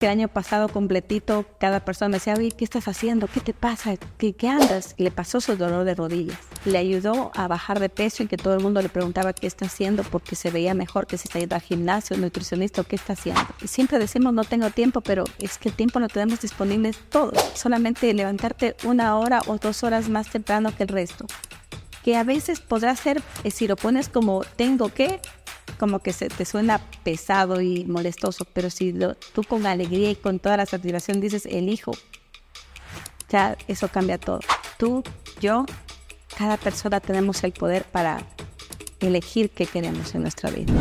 El año pasado completito, cada persona me decía, oye, ¿qué estás haciendo? ¿Qué te pasa? ¿Qué, qué andas? Y le pasó su dolor de rodillas. Le ayudó a bajar de peso y que todo el mundo le preguntaba qué está haciendo porque se veía mejor que si está yendo al gimnasio, nutricionista, qué está haciendo. Y siempre decimos, no tengo tiempo, pero es que el tiempo lo tenemos disponible todo. Solamente levantarte una hora o dos horas más temprano que el resto. Que a veces podrá ser, eh, si lo pones como tengo que, como que se te suena pesado y molestoso, pero si tú con alegría y con toda la satisfacción dices elijo, ya eso cambia todo. Tú, yo, cada persona tenemos el poder para elegir qué queremos en nuestra vida.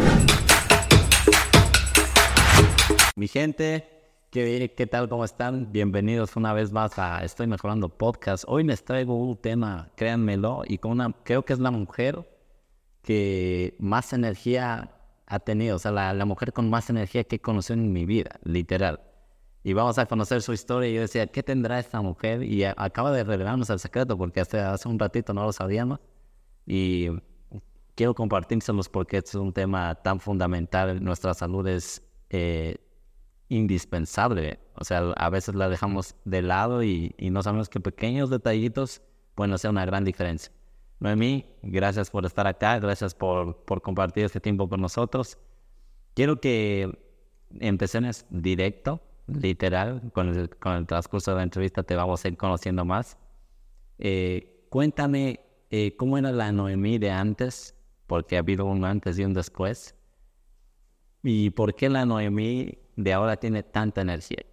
Mi gente, ¿qué, qué tal? ¿Cómo están? Bienvenidos una vez más a Estoy Mejorando Podcast. Hoy les traigo un tema, créanmelo, y con una, creo que es la mujer que más energía ha tenido, o sea, la, mujer con más energía que he conocido en mi vida, literal. Y vamos a conocer su historia y yo decía, ¿qué tendrá esta mujer? Y acaba de revelarnos el secreto porque hasta hace un ratito no lo sabíamos. Y quiero compartírselos porque es un tema tan fundamental. Nuestra salud es eh, indispensable. O sea, a veces la dejamos de lado y, y no sabemos que pequeños detallitos pueden hacer una gran diferencia. Noemí, gracias por estar acá, gracias por, por compartir este tiempo con nosotros. Quiero que empecemos directo, literal, con el, con el transcurso de la entrevista te vamos a ir conociendo más. Eh, cuéntame eh, cómo era la Noemí de antes, porque ha habido un antes y un después, y por qué la Noemí de ahora tiene tanta energía.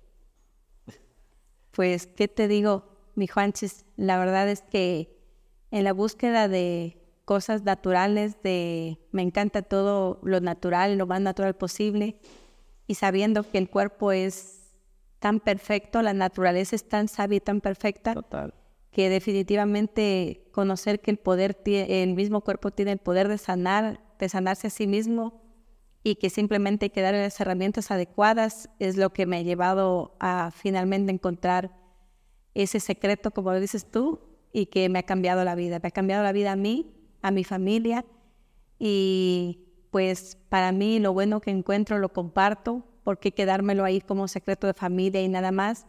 Pues, ¿qué te digo, mi Juanchis? La verdad es que en la búsqueda de cosas naturales, de me encanta todo lo natural, lo más natural posible, y sabiendo que el cuerpo es tan perfecto, la naturaleza es tan sabia y tan perfecta, que definitivamente conocer que el poder, el mismo cuerpo tiene el poder de sanar, de sanarse a sí mismo, y que simplemente hay que darle las herramientas adecuadas, es lo que me ha llevado a finalmente encontrar ese secreto, como lo dices tú, y que me ha cambiado la vida. Me ha cambiado la vida a mí, a mi familia y pues para mí lo bueno que encuentro lo comparto, porque quedármelo ahí como secreto de familia y nada más.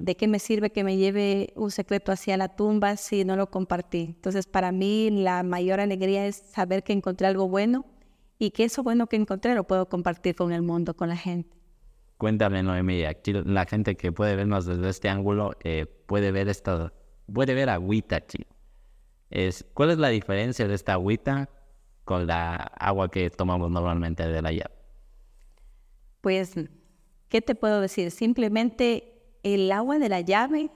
¿De qué me sirve que me lleve un secreto hacia la tumba si no lo compartí? Entonces, para mí la mayor alegría es saber que encontré algo bueno y que eso bueno que encontré lo puedo compartir con el mundo, con la gente. Cuéntame, Noemí, aquí la gente que puede vernos desde este ángulo eh, puede ver esta, puede ver agüita aquí. Es, ¿Cuál es la diferencia de esta agüita con la agua que tomamos normalmente de la llave? Pues, ¿qué te puedo decir? Simplemente el agua de la llave,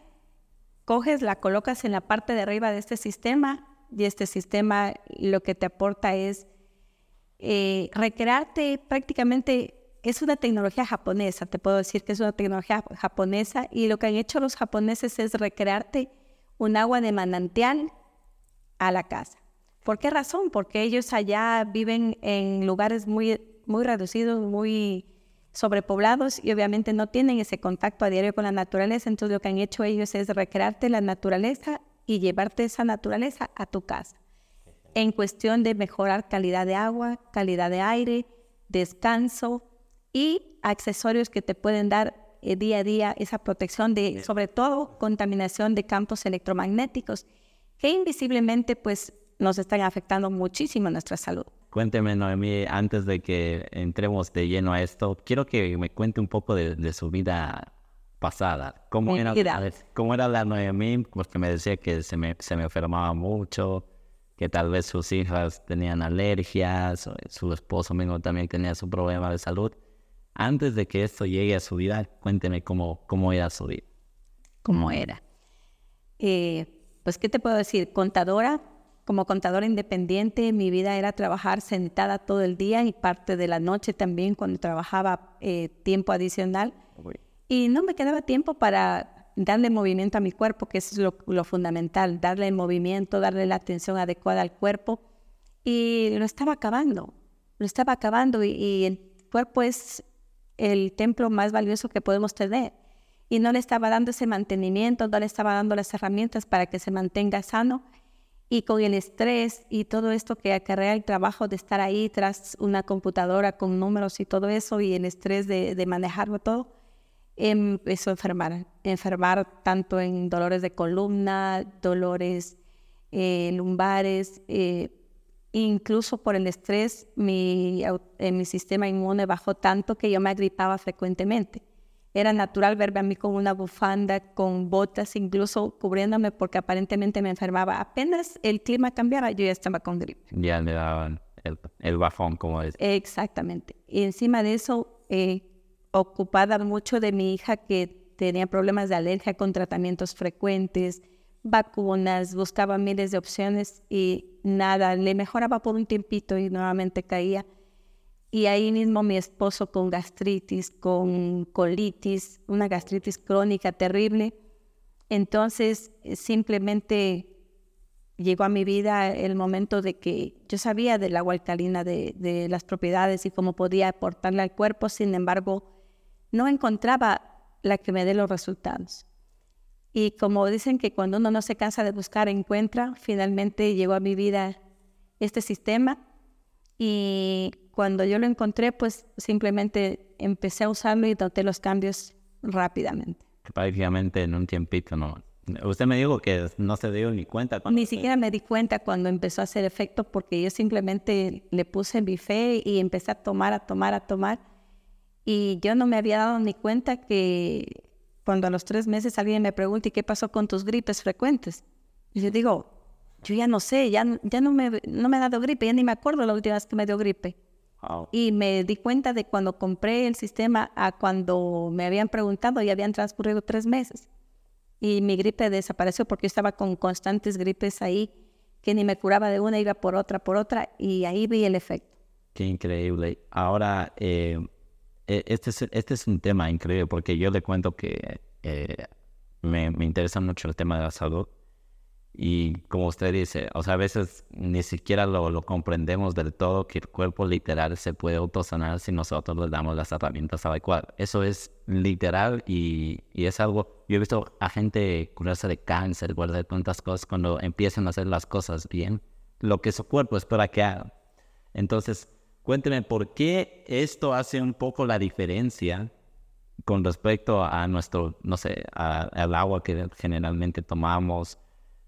coges, la colocas en la parte de arriba de este sistema y este sistema lo que te aporta es eh, recrearte prácticamente es una tecnología japonesa, te puedo decir que es una tecnología japonesa y lo que han hecho los japoneses es recrearte un agua de manantial a la casa. ¿Por qué razón? Porque ellos allá viven en lugares muy, muy reducidos, muy sobrepoblados y obviamente no tienen ese contacto a diario con la naturaleza. Entonces lo que han hecho ellos es recrearte la naturaleza y llevarte esa naturaleza a tu casa. En cuestión de mejorar calidad de agua, calidad de aire, descanso y accesorios que te pueden dar eh, día a día esa protección de, sobre todo, contaminación de campos electromagnéticos que invisiblemente pues nos están afectando muchísimo nuestra salud. Cuénteme, Noemí, antes de que entremos de lleno a esto, quiero que me cuente un poco de, su vida pasada. ¿Cómo era, ¿Cómo era la Noemí? Porque me decía que se me, se me enfermaba mucho, que tal vez sus hijas tenían alergias, su esposo mismo también tenía su problema de salud antes de que esto llegue a su vida, cuénteme cómo, cómo era su vida. ¿Cómo era? Eh, pues, ¿qué te puedo decir? Contadora, como contadora independiente, mi vida era trabajar sentada todo el día y parte de la noche también cuando trabajaba eh, tiempo adicional. Y no me quedaba tiempo para darle movimiento a mi cuerpo, que es lo, fundamental, darle el movimiento, darle la atención adecuada al cuerpo. Y lo estaba acabando, lo estaba acabando y el cuerpo es el templo más valioso que podemos tener. Y no le estaba dando ese mantenimiento, no le estaba dando las herramientas para que se mantenga sano. Y con el estrés y todo esto que acarrea el trabajo de estar ahí tras una computadora con números y todo eso y el estrés de, de manejarlo todo, empezó a enfermar, enfermar tanto en dolores de columna, dolores eh, lumbares, eh, incluso por el estrés, mi, eh, mi sistema inmune bajó tanto que yo me agripaba frecuentemente. Era natural verme a mí con una bufanda, con botas, incluso cubriéndome porque aparentemente me enfermaba. Apenas el clima cambiara, yo ya estaba con gripe. Ya le daban el, el bajón, como es. Exactamente. Y encima de eso, eh, ocupada mucho de mi hija que tenía problemas de alergia con tratamientos frecuentes, vacunas, buscaba miles de opciones y nada, le mejoraba por un tiempito y nuevamente caía. Y ahí mismo mi esposo con gastritis, con colitis, una gastritis crónica terrible. Entonces simplemente llegó a mi vida el momento de que yo sabía del agua alcalina, de, de las propiedades y cómo podía aportarle al cuerpo, sin embargo, no encontraba la que me dé los resultados. Y como dicen que cuando uno no se cansa de buscar, encuentra, finalmente llegó a mi vida este sistema y cuando yo lo encontré, pues simplemente empecé a usarlo y noté los cambios rápidamente. Prácticamente en un tiempito, ¿no? Usted me dijo que no se dio ni cuenta. Ni siquiera me di cuenta cuando empezó a hacer efecto porque yo simplemente le puse mi fe y empecé a tomar, a tomar, a tomar. Y yo no me había dado ni cuenta que cuando a los tres meses alguien me pregunta, ¿y qué pasó con tus gripes frecuentes? Y yo digo, yo ya no sé, ya, ya no, me, no me ha dado gripe, ya ni me acuerdo la última vez que me dio gripe. Y me di cuenta de cuando compré el sistema a cuando me habían preguntado y habían transcurrido tres meses. Y mi gripe desapareció porque yo estaba con constantes gripes ahí, que ni me curaba de una, iba por otra, por otra, y ahí vi el efecto. Qué increíble. Ahora, eh, este, es, este es un tema increíble porque yo le cuento que eh, me, me interesa mucho el tema de la salud y como usted dice, o sea, a veces ni siquiera lo, lo, comprendemos del todo que el cuerpo literal se puede autosanar si nosotros le damos las herramientas adecuadas. Eso es literal y, y, es algo, yo he visto a gente curarse de cáncer, guardar tantas cosas cuando empiezan a hacer las cosas bien, lo que su cuerpo espera que haga. Entonces, cuénteme por qué esto hace un poco la diferencia con respecto a nuestro, no sé, al agua que generalmente tomamos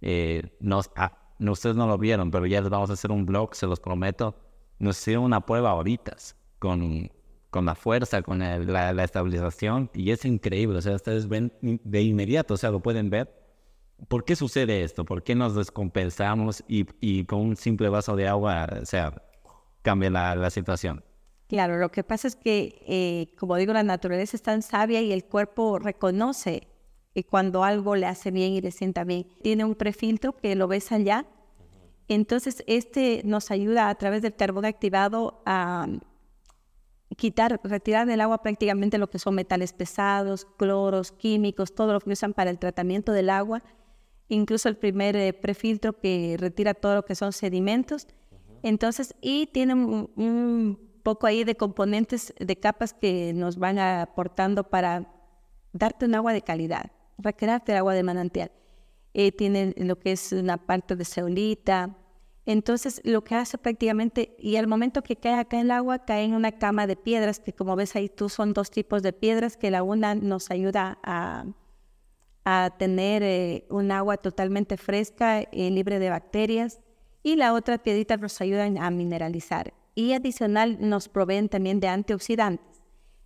eh, nos, ah, ustedes no lo vieron, pero ya les vamos a hacer un blog, se los prometo. Nos hicieron una prueba ahorita con, con la fuerza, con la, estabilización, y es increíble. O sea, ustedes ven de inmediato, o sea, lo pueden ver. ¿Por qué sucede esto? ¿Por qué nos descompensamos y, y con un simple vaso de agua, o sea, cambia la, situación? Claro, lo que pasa es que, eh, como digo, la naturaleza es tan sabia y el cuerpo reconoce y cuando algo le hace bien y le sienta bien. Tiene un prefiltro que lo ves allá. Entonces, este nos ayuda a través del carbón activado a quitar, retirar del agua prácticamente lo que son metales pesados, cloros, químicos, todo lo que usan para el tratamiento del agua. Incluso el primer eh, prefiltro que retira todo lo que son sedimentos. Entonces, y tiene un, poco ahí de componentes, de capas que nos van aportando para darte un agua de calidad recrearte el agua de manantial. Eh, tiene lo que es una parte de ceolita. Entonces, lo que hace prácticamente, y al momento que cae acá el agua, cae en una cama de piedras, que como ves ahí tú son dos tipos de piedras, que la una nos ayuda a, tener eh, un agua totalmente fresca, y libre de bacterias, y la otra piedrita nos ayuda a mineralizar. Y adicional nos proveen también de antioxidantes.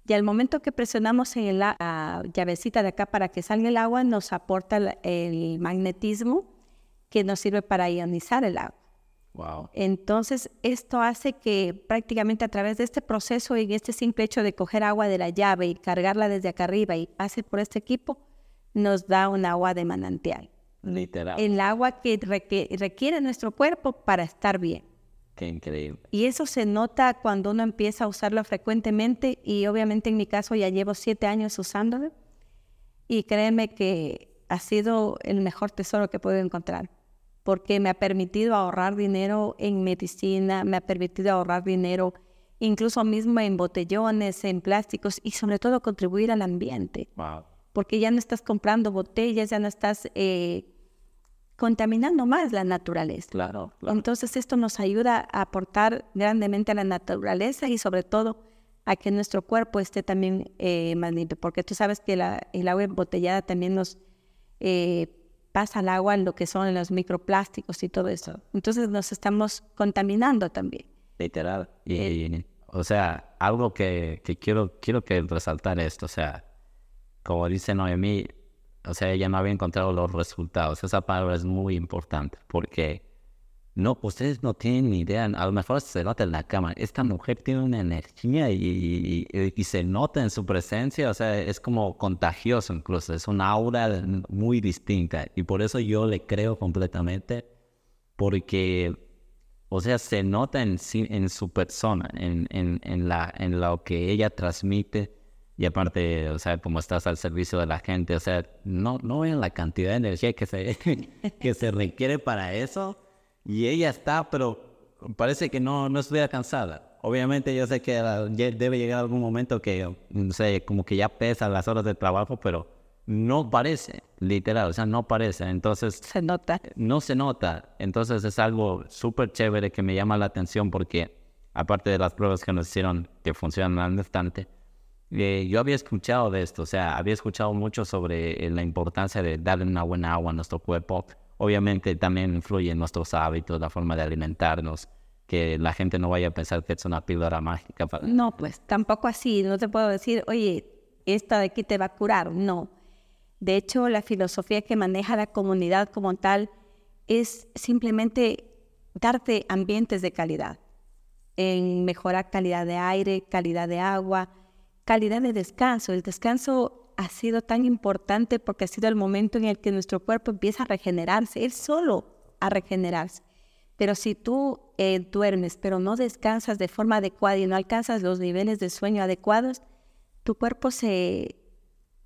Y al momento que presionamos en la llavecita de acá para que salga el agua, nos aporta el, magnetismo que nos sirve para ionizar el agua. Wow. Entonces, esto hace que prácticamente a través de este proceso y este simple hecho de coger agua de la llave y cargarla desde acá arriba y pase por este equipo, nos da un agua de manantial. Literal. El agua que requiere nuestro cuerpo para estar bien. Qué increíble. Y eso se nota cuando uno empieza a usarlo frecuentemente y obviamente en mi caso ya llevo siete años usándolo y créeme que ha sido el mejor tesoro que puedo encontrar porque me ha permitido ahorrar dinero en medicina, me ha permitido ahorrar dinero incluso mismo en botellones, en plásticos y sobre todo contribuir al ambiente. Wow. Porque ya no estás comprando botellas, ya no estás... Eh, contaminando más la naturaleza. Claro, Entonces esto nos ayuda a aportar grandemente a la naturaleza y sobre todo a que nuestro cuerpo esté también eh, más limpio, porque tú sabes que la, el agua embotellada también nos eh, pasa al agua en lo que son los microplásticos y todo eso. Entonces nos estamos contaminando también. Literal. Y, o sea, algo que, que, quiero, quiero que resaltar esto, o sea, como dice Noemí, o sea, ella no había encontrado los resultados. Esa palabra es muy importante porque no, ustedes no tienen ni idea, a lo mejor se nota en la cámara, esta mujer tiene una energía y, y, se nota en su presencia, o sea, es como contagioso incluso, es una aura muy distinta. Y por eso yo le creo completamente, porque, o sea, se nota en, en su persona, en, en, en, la, en lo que ella transmite y aparte, o sea, como estás al servicio de la gente, o sea, no, no ven la cantidad de energía que se, que se requiere para eso y ella está, pero parece que no, no estuviera cansada. Obviamente yo sé que debe llegar algún momento que, no sé, como que ya pesa las horas de trabajo, pero no parece, literal, o sea, no parece. Entonces... Se nota. No se nota. Entonces es algo súper chévere que me llama la atención porque, aparte de las pruebas que nos hicieron que funcionan al instante, eh, yo había escuchado de esto, o sea, había escuchado mucho sobre eh, la importancia de darle una buena agua a nuestro cuerpo Obviamente también influye en nuestros hábitos, la forma de alimentarnos, que la gente no vaya a pensar que es una píldora mágica. No, pues tampoco así, no te puedo decir, oye, esta de aquí te va a curar, no. De hecho, la filosofía que maneja la comunidad como tal es simplemente darte ambientes de calidad, en mejorar calidad de aire, calidad de agua, calidad de descanso. El descanso ha sido tan importante porque ha sido el momento en el que nuestro cuerpo empieza a regenerarse, él solo a regenerarse. Pero si tú eh, duermes, pero no descansas de forma adecuada y no alcanzas los niveles de sueño adecuados, tu cuerpo se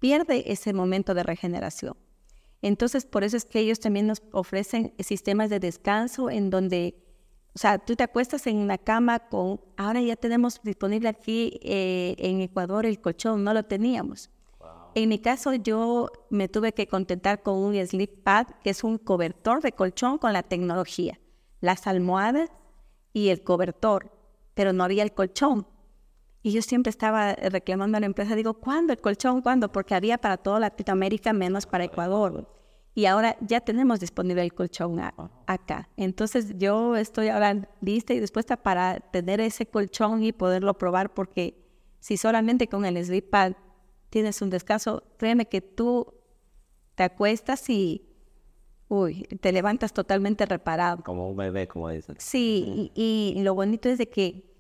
pierde ese momento de regeneración. Entonces, por eso es que ellos también nos ofrecen sistemas de descanso en donde, o sea, tú te acuestas en una cama con, ahora ya tenemos disponible aquí eh, en Ecuador el colchón, no lo teníamos. En mi caso, yo me tuve que contentar con un sleep pad, que es un cobertor de colchón con la tecnología, las almohadas y el cobertor, pero no había el colchón. Y yo siempre estaba reclamando a la empresa, digo, ¿cuándo el colchón? ¿Cuándo? Porque había para toda Latinoamérica menos para Ecuador. Y ahora ya tenemos disponible el colchón acá. Entonces yo estoy ahora lista y dispuesta para tener ese colchón y poderlo probar porque si solamente con el sleep pad tienes un descanso, créeme que tú te acuestas y, uy, te levantas totalmente reparado. Como un bebé, como dicen. Sí, y, lo bonito es de que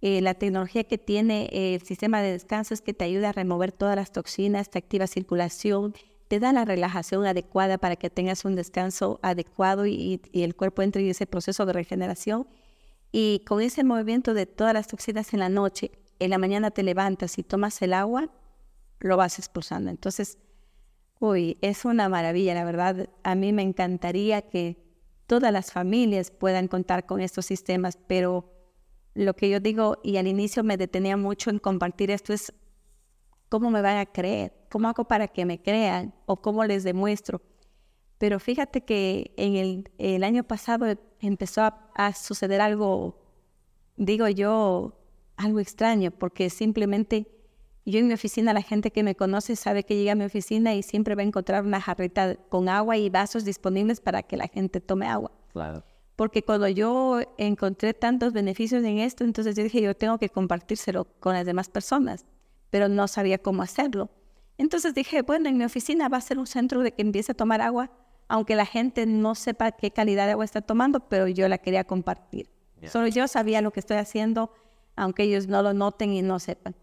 eh, la tecnología que tiene el sistema de descanso es que te ayuda a remover todas las toxinas, te activa circulación, te da la relajación adecuada para que tengas un descanso adecuado y, el cuerpo entre en ese proceso de regeneración. Y con ese movimiento de todas las toxinas en la noche, en la mañana te levantas y tomas el agua, lo vas expulsando. Entonces, uy, es una maravilla, la verdad. A mí me encantaría que todas las familias puedan contar con estos sistemas, pero lo que yo digo, y al inicio me detenía mucho en compartir esto, es cómo me van a creer, cómo hago para que me crean o cómo les demuestro. Pero fíjate que en el, año pasado empezó a, a suceder algo, digo yo, algo extraño, porque simplemente yo en mi oficina, la gente que me conoce sabe que llega a mi oficina y siempre va a encontrar una jarrita con agua y vasos disponibles para que la gente tome agua. Claro. Porque cuando yo encontré tantos beneficios en esto, entonces yo dije, yo tengo que compartírselo con las demás personas, pero no sabía cómo hacerlo. Entonces dije, bueno, en mi oficina va a ser un centro de que empiece a tomar agua, aunque la gente no sepa qué calidad de agua está tomando, pero yo la quería compartir. Solo yo sabía lo que estoy haciendo, aunque ellos no lo noten y no sepan.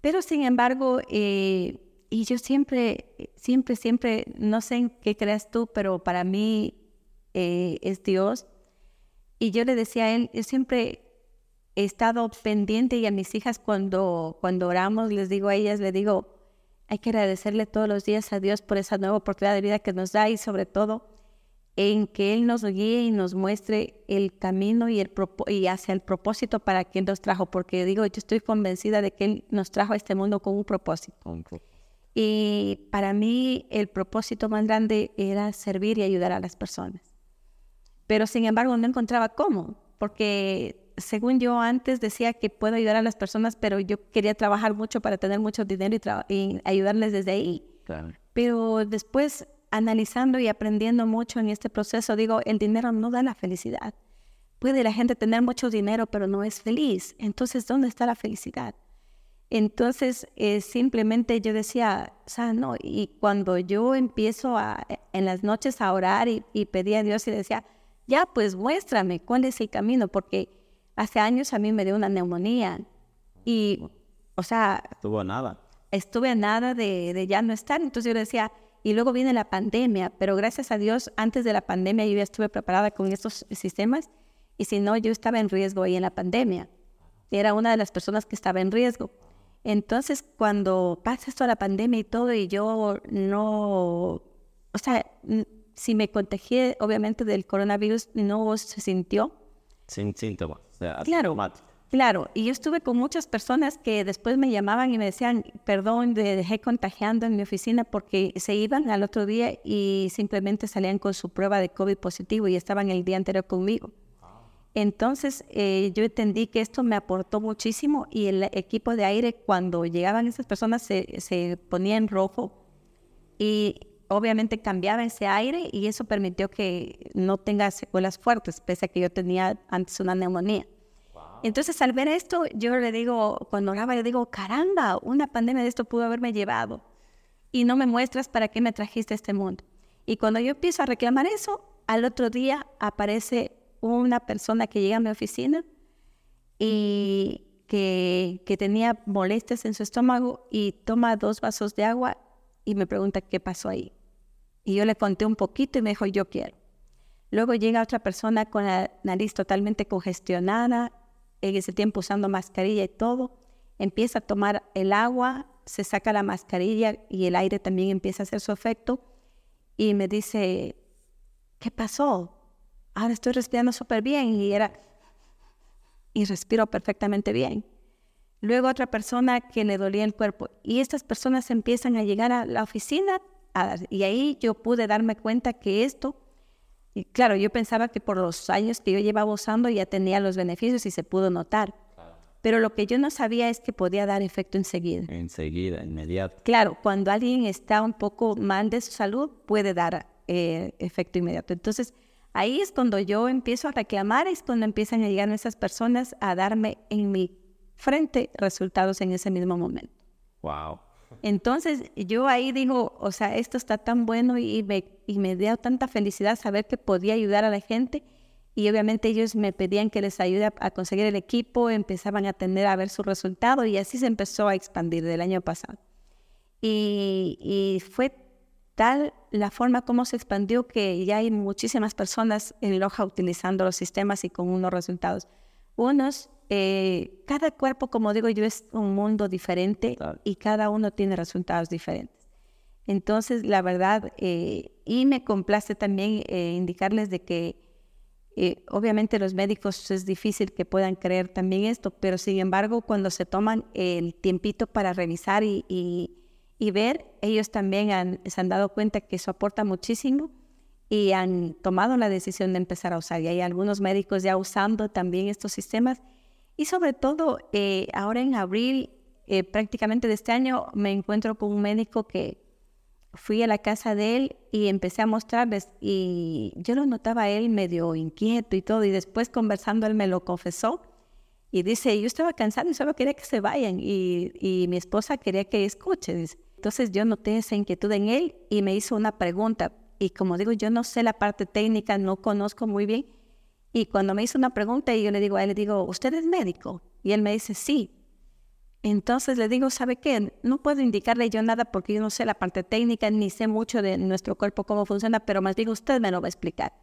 Pero sin embargo, eh, y yo siempre, siempre, siempre, no sé en qué creas tú, pero para mí eh, es Dios. Y yo le decía a él, yo siempre he estado pendiente y a mis hijas cuando, cuando oramos, les digo a ellas, les digo, hay que agradecerle todos los días a Dios por esa nueva oportunidad de vida que nos da y sobre todo en que Él nos guíe y nos muestre el camino y, el y hacia el propósito para que Él nos trajo, porque digo, yo estoy convencida de que Él nos trajo a este mundo con un propósito. Y para mí el propósito más grande era servir y ayudar a las personas. Pero sin embargo no encontraba cómo, porque según yo antes decía que puedo ayudar a las personas, pero yo quería trabajar mucho para tener mucho dinero y, y ayudarles desde ahí. Claro. Pero después, analizando y aprendiendo mucho en este proceso, digo, el dinero no da la felicidad. Puede la gente tener mucho dinero, pero no es feliz. Entonces, ¿dónde está la felicidad? Entonces, eh, simplemente yo decía, o sea, no, y cuando yo empiezo a, en las noches a orar y, y pedía a Dios y decía, ya, pues muéstrame cuál es el camino, porque hace años a mí me dio una neumonía y, o sea... Estuvo nada. Estuve a nada de, de ya no estar, entonces yo decía, y luego viene la pandemia, pero gracias a Dios, antes de la pandemia yo ya estuve preparada con estos sistemas, y si no, yo estaba en riesgo ahí en la pandemia. Era una de las personas que estaba en riesgo. Entonces, cuando pasa esto la pandemia y todo, y yo no, o sea, si me contagié, obviamente, del coronavirus, no se sintió. Sin síntomas. Sea, Claro. Claro, y yo estuve con muchas personas que después me llamaban y me decían, perdón, te dejé contagiando en mi oficina porque se iban al otro día y simplemente salían con su prueba de COVID positivo y estaban el día anterior conmigo. Entonces eh, yo entendí que esto me aportó muchísimo y el equipo de aire cuando llegaban esas personas se, se ponía en rojo y obviamente cambiaba ese aire y eso permitió que no tenga secuelas fuertes, pese a que yo tenía antes una neumonía. Entonces al ver esto, yo le digo, cuando oraba, yo digo, caramba, una pandemia de esto pudo haberme llevado y no me muestras para qué me trajiste a este mundo. Y cuando yo empiezo a reclamar eso, al otro día aparece una persona que llega a mi oficina y que, que tenía molestias en su estómago y toma dos vasos de agua y me pregunta qué pasó ahí. Y yo le conté un poquito y me dijo, yo quiero. Luego llega otra persona con la nariz totalmente congestionada, ese tiempo usando mascarilla y todo, empieza a tomar el agua, se saca la mascarilla y el aire también empieza a hacer su efecto y me dice, ¿qué pasó? Ahora estoy respirando súper bien y era, y respiro perfectamente bien. Luego otra persona que le dolía el cuerpo y estas personas empiezan a llegar a la oficina y ahí yo pude darme cuenta que esto, y claro, yo pensaba que por los años que yo llevaba usando ya tenía los beneficios y se pudo notar, pero lo que yo no sabía es que podía dar efecto enseguida. Enseguida, inmediato. Claro, cuando alguien está un poco mal de su salud, puede dar eh, efecto inmediato. Entonces, ahí es cuando yo empiezo a reclamar, es cuando empiezan a llegar esas personas a darme en mi frente resultados en ese mismo momento. Wow. Entonces, yo ahí digo, o sea, esto está tan bueno y me, y me dio tanta felicidad saber que podía ayudar a la gente. Y obviamente ellos me pedían que les ayude a, a conseguir el equipo, empezaban a tener a ver su resultado y así se empezó a expandir del año pasado. Y, y fue tal la forma como se expandió que ya hay muchísimas personas en Loja utilizando los sistemas y con unos resultados. Unos, eh, cada cuerpo, como digo yo, es un mundo diferente Claro. y cada uno tiene resultados diferentes. Entonces, la verdad, eh, y me complace también eh, indicarles de que eh, obviamente los médicos es difícil que puedan creer también esto, pero sin embargo, cuando se toman el tiempito para revisar y, y- y ver, ellos también han- se han dado cuenta que eso aporta muchísimo y han tomado la decisión de empezar a usar. Y hay algunos médicos ya usando también estos sistemas. Y sobre todo, eh, ahora en abril, eh, prácticamente de este año, me encuentro con un médico que fui a la casa de él y empecé a mostrarles y yo lo notaba a él medio inquieto y todo y después conversando él me lo confesó y dice, yo estaba cansado y solo quería que se vayan y, y mi esposa quería que escuche. dice. Entonces yo noté esa inquietud en él y me hizo una pregunta y como digo, yo no sé la parte técnica, no conozco muy bien y cuando me hizo una pregunta y yo le digo a él, le digo, ¿usted es médico? Y él me dice, sí. Entonces le digo, ¿sabe qué? No puedo indicarle yo nada porque yo no sé la parte técnica ni sé mucho de nuestro cuerpo cómo funciona, pero más bien usted me lo va a explicar.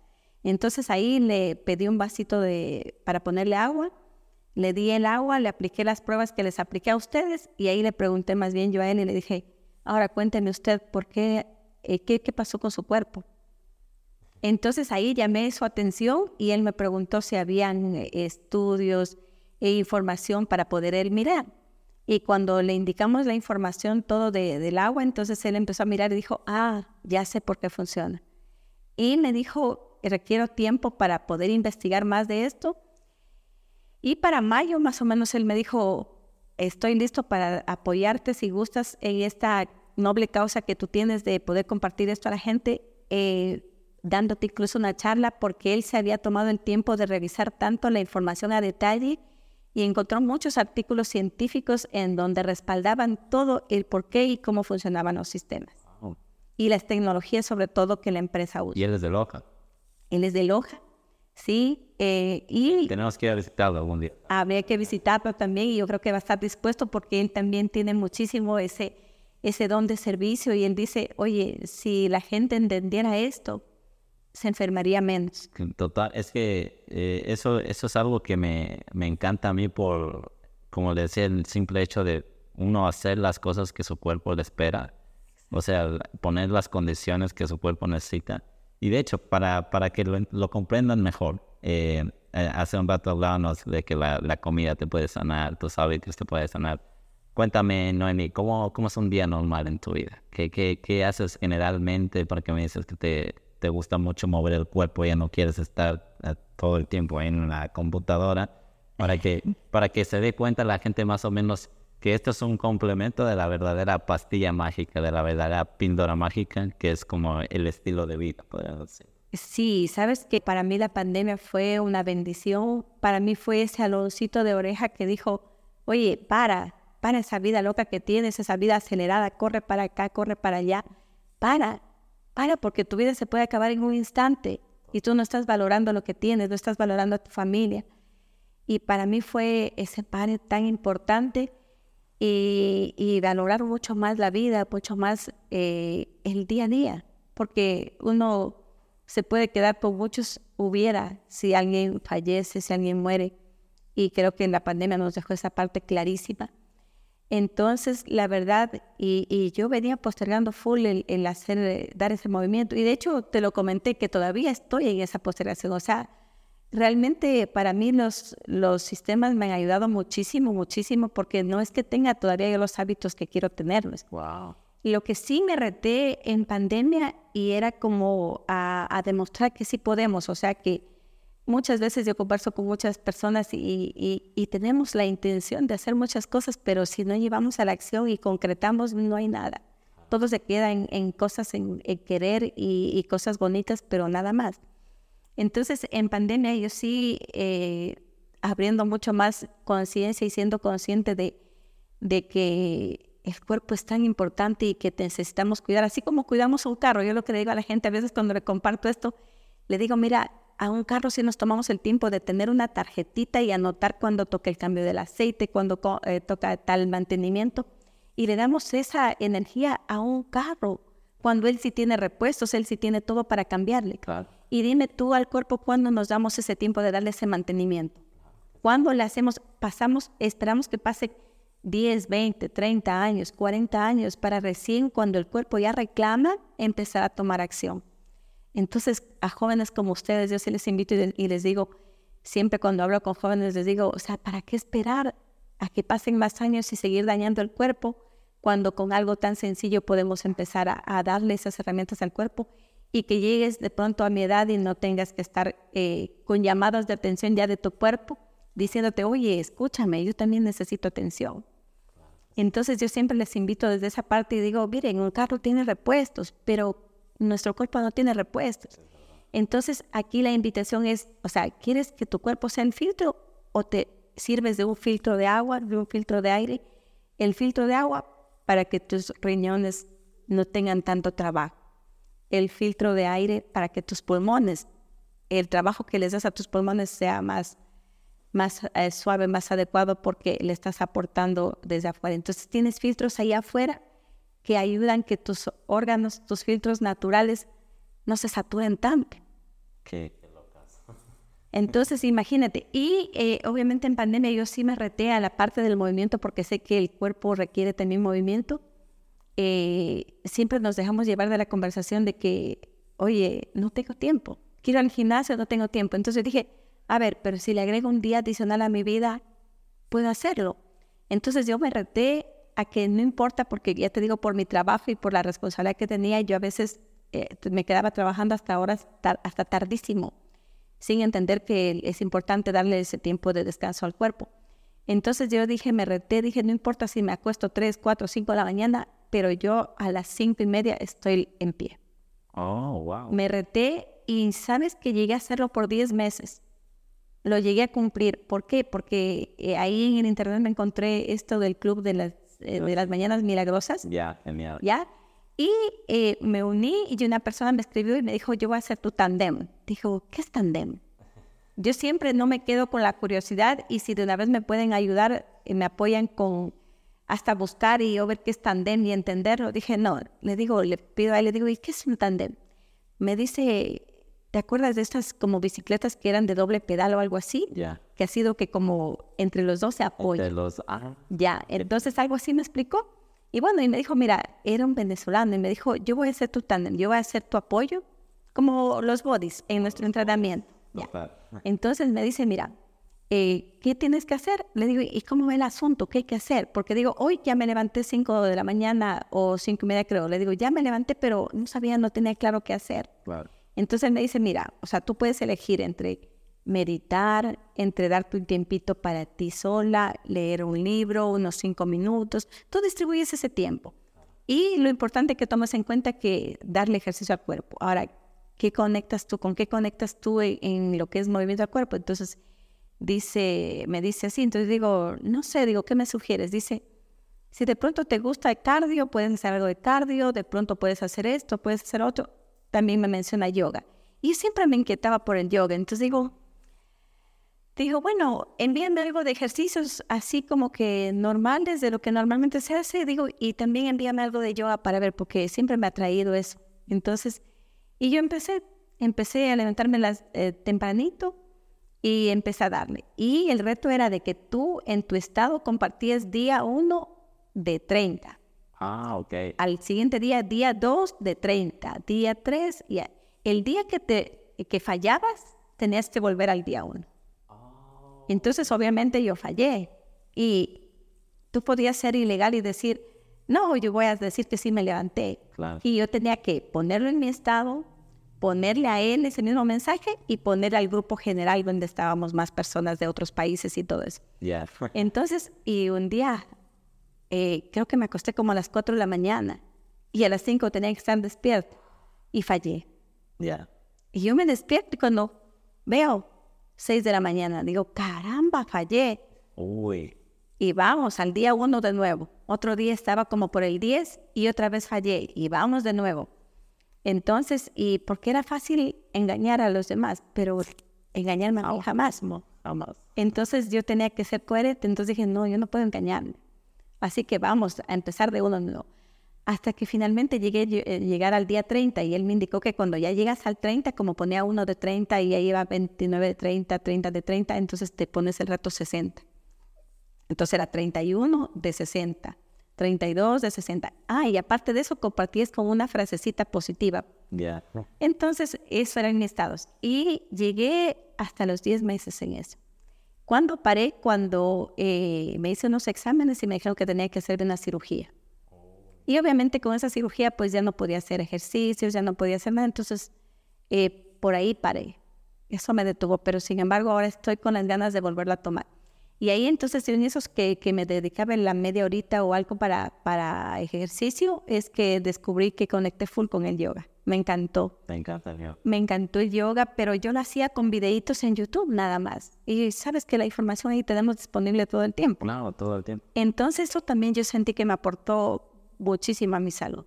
Entonces ahí le pedí un vasito de, para ponerle agua, le di el agua, le apliqué las pruebas que les apliqué a ustedes y ahí le pregunté más bien yo a él y le dije, ahora cuénteme usted por qué, eh, qué, qué pasó con su cuerpo. Entonces ahí llamé su atención y él me preguntó si habían eh, estudios e información para poder él mirar. Y cuando le indicamos la información todo de- del agua, entonces él empezó a mirar y dijo, ah, ya sé por qué funciona. Y me dijo, requiero tiempo para poder investigar más de esto. Y para mayo más o menos él me dijo, estoy listo para apoyarte si gustas en esta noble causa que tú tienes de poder compartir esto a la gente, eh, dándote incluso una charla porque él se había tomado el tiempo de revisar tanto la información a detalle y encontró muchos artículos científicos en donde respaldaban todo el por qué y cómo funcionaban los sistemas. Y las tecnologías sobre todo que la empresa usa. Y él es de Loja. Él es de Loja, sí. Eh, y Tenemos que ir a visitarlo algún día. habría que visitarlo también y yo creo que va a estar dispuesto porque él también tiene muchísimo ese, ese don de servicio y él dice, oye, si la gente entendiera esto, se enfermaría menos. Total, es que eh, eso, eso es algo que me, me encanta a mí por, como decía, el simple hecho de uno hacer las cosas que su cuerpo le espera, o sea, poner las condiciones que su cuerpo necesita. Y de hecho, para, para que lo, lo comprendan mejor, eh, eh, hace un rato hablábamos de que la, la comida te puede sanar, tus hábitos te pueden sanar. Cuéntame, Noemi, ¿cómo, ¿cómo es un día normal en tu vida? ¿Qué, qué, qué haces generalmente? Porque me dices que te, te gusta mucho mover el cuerpo, ya no quieres estar eh, todo el tiempo en la computadora, para que, para que se dé cuenta la gente más o menos que esto es un complemento de la verdadera pastilla mágica, de la verdadera píldora mágica, que es como el estilo de vida, decir. Sí, sabes que para mí la pandemia fue una bendición, para mí fue ese aloncito de oreja que dijo, oye, para, para esa vida loca que tienes, esa vida acelerada, corre para acá, corre para allá, para, para, porque tu vida se puede acabar en un instante y tú no estás valorando lo que tienes, no estás valorando a tu familia. Y para mí fue ese pare tan importante y, y valorar mucho más la vida, mucho más eh, el día a día, porque uno se puede quedar con muchos hubiera si alguien fallece, si alguien muere. Y creo que la pandemia nos dejó esa parte clarísima. Entonces, la verdad, y, y yo venía postergando full el, el hacer, eh, dar ese movimiento. Y de hecho, te lo comenté que todavía estoy en esa postergación. O sea, realmente para mí los, los sistemas me han ayudado muchísimo, muchísimo, porque no es que tenga todavía los hábitos que quiero tenerlos. Wow. Lo que sí me reté en pandemia y era como a, a demostrar que sí podemos, o sea que muchas veces yo converso con muchas personas y, y, tenemos la intención de hacer muchas cosas, pero si no llevamos a la acción y concretamos, no hay nada. Todo se queda en, en cosas, en, querer y, y, cosas bonitas, pero nada más. Entonces, en pandemia yo sí, eh, abriendo mucho más conciencia y siendo consciente de, de que el cuerpo es tan importante y que necesitamos cuidar, así como cuidamos un carro. Yo lo que le digo a la gente a veces cuando le comparto esto, le digo, mira, a un carro si nos tomamos el tiempo de tener una tarjetita y anotar cuando toca el cambio del aceite, cuando eh, toca tal mantenimiento, y le damos esa energía a un carro, cuando él sí tiene repuestos, él sí tiene todo para cambiarle. Claro. Y dime tú al cuerpo cuándo nos damos ese tiempo de darle ese mantenimiento. Cuando le hacemos, pasamos, esperamos que pase 10, 20, 30 años, 40 años para recién cuando el cuerpo ya reclama empezar a tomar acción. Entonces, a jóvenes como ustedes, yo sí les invito y les digo, siempre cuando hablo con jóvenes les digo, o sea, ¿para qué esperar a que pasen más años y seguir dañando el cuerpo cuando con algo tan sencillo podemos empezar a, a darle esas herramientas al cuerpo y que llegues de pronto a mi edad y no tengas que estar eh, con llamadas de atención ya de tu cuerpo diciéndote, oye, escúchame, yo también necesito atención. Entonces yo siempre les invito desde esa parte y digo, miren, un carro tiene repuestos, pero nuestro cuerpo no tiene repuestos. Entonces aquí la invitación es, o sea, ¿quieres que tu cuerpo sea el filtro o te sirves de un filtro de agua, de un filtro de aire? El filtro de agua para que tus riñones no tengan tanto trabajo. El filtro de aire para que tus pulmones, el trabajo que les das a tus pulmones sea más, más eh, suave, más adecuado porque le estás aportando desde afuera. Entonces tienes filtros allá afuera que ayudan que tus órganos, tus filtros naturales no se saturen tanto. Qué, Entonces, imagínate, y eh, obviamente en pandemia yo sí me reté a la parte del movimiento porque sé que el cuerpo requiere también movimiento. Eh, siempre nos dejamos llevar de la conversación de que, oye, no tengo tiempo, quiero al gimnasio, no tengo tiempo. Entonces dije, a ver, pero si le agrego un día adicional a mi vida, puedo hacerlo. Entonces yo me reté a que no importa, porque ya te digo, por mi trabajo y por la responsabilidad que tenía, yo a veces eh, me quedaba trabajando hasta horas, tar hasta tardísimo. sin entender que es importante darle ese tiempo de descanso al cuerpo. Entonces yo dije, me reté, dije, no importa si me acuesto 3, 4, 5 de la mañana, pero yo a las 5 y media estoy en pie. Oh, wow. Me reté y sabes que llegué a hacerlo por 10 meses. Lo llegué a cumplir. ¿Por qué? Porque eh, ahí en el internet me encontré esto del club de las, eh, de las mañanas milagrosas. Ya, genial. ¿Ya? Y eh, me uní y una persona me escribió y me dijo, yo voy a hacer tu tandem. Dijo, ¿qué es tandem? Yo siempre no me quedo con la curiosidad y si de una vez me pueden ayudar, y me apoyan con hasta buscar y yo ver qué es tandem y entenderlo. Dije, no, le digo, le pido a él, le digo, ¿y qué es un tandem? Me dice, ¿te acuerdas de estas como bicicletas que eran de doble pedal o algo así? Ya. Que ha sido que como entre los dos se apoyan. De los... ah, Ya, entonces algo así me explicó. Y bueno, y me dijo, mira, era un venezolano y me dijo, yo voy a ser tu tándem, yo voy a ser tu apoyo, como los bodies en nuestro entrenamiento. Ya. Entonces me dice, mira, eh, ¿qué tienes que hacer? Le digo, ¿y cómo va el asunto? ¿Qué hay que hacer? Porque digo, hoy ya me levanté 5 de la mañana o cinco y media creo. Le digo, ya me levanté, pero no sabía, no tenía claro qué hacer. Claro. Entonces me dice, mira, o sea, tú puedes elegir entre meditar, entre darte un tiempito para ti sola, leer un libro, unos cinco minutos. Tú distribuyes ese tiempo. Y lo importante que tomes en cuenta que darle ejercicio al cuerpo. Ahora, ¿qué conectas tú? ¿Con qué conectas tú en, en lo que es movimiento al cuerpo? Entonces, dice, me dice así, entonces digo, no sé, digo, ¿qué me sugieres? Dice, si de pronto te gusta el cardio, puedes hacer algo de cardio, de pronto puedes hacer esto, puedes hacer otro. También me menciona yoga. Y siempre me inquietaba por el yoga. Entonces digo, digo, bueno, envíame algo de ejercicios así como que normales, de lo que normalmente se hace. Digo, y también envíame algo de yoga para ver, porque siempre me ha traído eso. Entonces, y yo empecé, empecé a levantarme eh, tempranito y empecé a darle. Y el reto era de que tú en tu estado compartías día uno de 30. Ah, ok. Al siguiente día, día 2 de 30, día 3, y el día que, te, que fallabas, tenías que volver al día 1. Entonces, obviamente, yo fallé. Y tú podías ser ilegal y decir, no, yo voy a decir que sí me levanté. Claro. Y yo tenía que ponerlo en mi estado, ponerle a él ese mismo mensaje y ponerle al grupo general donde estábamos más personas de otros países y todo eso. Ya. Entonces, y un día, eh, creo que me acosté como a las 4 de la mañana y a las 5 tenía que estar despierto y fallé. Ya. Y yo me despierto cuando veo 6 de la mañana, digo, caramba, fallé. Uy. Y vamos al día 1 de nuevo. Otro día estaba como por el 10 y otra vez fallé y vamos de nuevo. Entonces, y porque era fácil engañar a los demás, pero engañarme a mí jamás. Jamás. Entonces yo tenía que ser coherente, entonces dije, no, yo no puedo engañarme. Así que vamos a empezar de uno nuevo. Hasta que finalmente llegué a llegar al día 30 y él me indicó que cuando ya llegas al 30, como ponía uno de 30 y ahí iba 29 de 30, 30 de 30, entonces te pones el reto 60. Entonces era 31 de 60, 32 de 60. Ah, y aparte de eso compartías con una frasecita positiva. Ya. Entonces, eso eran mis estados. Y llegué hasta los 10 meses en eso. ¿Cuándo paré? Cuando eh, me hice unos exámenes y me dijeron que tenía que hacer una cirugía. Y obviamente con esa cirugía pues ya no podía hacer ejercicios, ya no podía hacer nada. Entonces, eh, por ahí paré. Eso me detuvo, pero sin embargo ahora estoy con las ganas de volverlo a tomar. Y ahí entonces en esos que, que me dedicaba en la media horita o algo para, para ejercicio, es que descubrí que conecté full con el yoga. Me encantó. Me encanta, mío. Me encantó el yoga, pero yo lo hacía con videitos en YouTube nada más. Y sabes que la información ahí tenemos disponible todo el tiempo. Claro, todo el tiempo. Entonces eso también yo sentí que me aportó muchísimo a mi salud.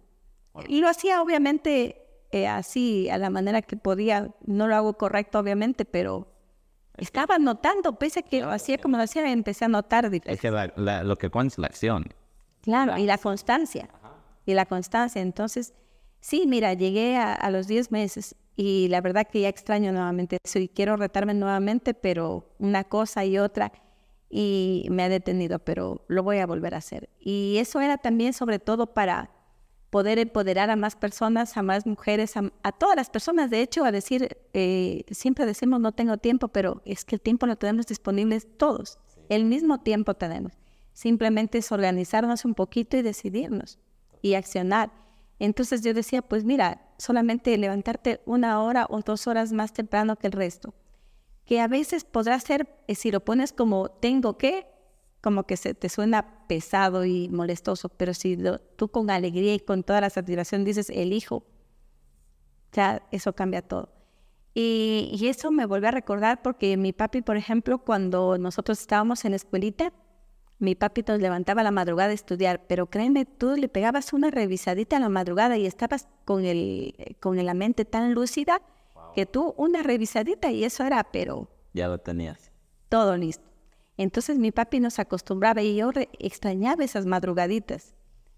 Y lo hacía obviamente eh, así, a la manera que podía. No lo hago correcto obviamente, pero estaba notando, pese a que lo hacía como lo hacía, empecé a notar Es que la- la- lo que cuenta es la acción. Claro, y la constancia. Y la constancia. Entonces, sí, mira, llegué a, a los 10 meses y la verdad que ya extraño nuevamente eso y quiero retarme nuevamente, pero una cosa y otra y me ha detenido, pero lo voy a volver a hacer. Y eso era también sobre todo para poder empoderar a más personas, a más mujeres, a, a todas las personas, de hecho, a decir, eh, siempre decimos no tengo tiempo, pero es que el tiempo lo tenemos disponible todos, el mismo tiempo tenemos. Simplemente es organizarnos un poquito y decidirnos y accionar. Entonces yo decía, pues mira, solamente levantarte una hora o dos horas más temprano que el resto. que a veces podrá ser, eh, si lo pones como tengo que, como que se te suena pesado y molestoso, pero si tú con alegría y con toda la satisfacción dices elijo, ya eso cambia todo. Y, y, eso me vuelve a recordar porque mi papi, por ejemplo, cuando nosotros estábamos en la escuelita, mi papi nos levantaba a la madrugada a estudiar, pero créeme, tú le pegabas una revisadita a la madrugada y estabas con, el, con la mente tan lúcida que tú una revisadita y eso era, pero... Ya lo tenías. Todo listo. Entonces mi papi nos acostumbraba y yo extrañaba esas madrugaditas.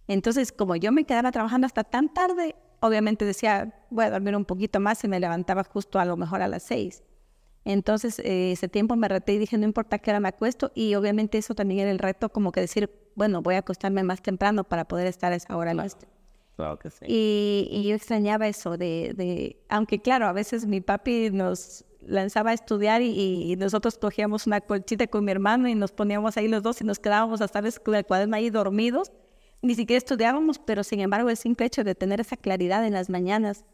Entonces, como yo me quedaba trabajando hasta tan tarde, obviamente decía, voy a dormir un poquito más y me levantaba justo a lo mejor a las seis. Entonces, eh, ese tiempo me reté y dije, no importa qué hora me acuesto. Y obviamente eso también era el reto, como que decir, bueno, voy a acostarme más temprano para poder estar a esa hora claro. Claro que sí. Y, y, yo extrañaba eso de, de, aunque claro, a veces mi papi nos lanzaba a estudiar y, y, nosotros cogíamos una colchita con mi hermano y nos poníamos ahí los dos y nos quedábamos hasta el cuaderno ahí dormidos. Ni siquiera estudiábamos, pero sin embargo el simple hecho de tener esa claridad en las mañanas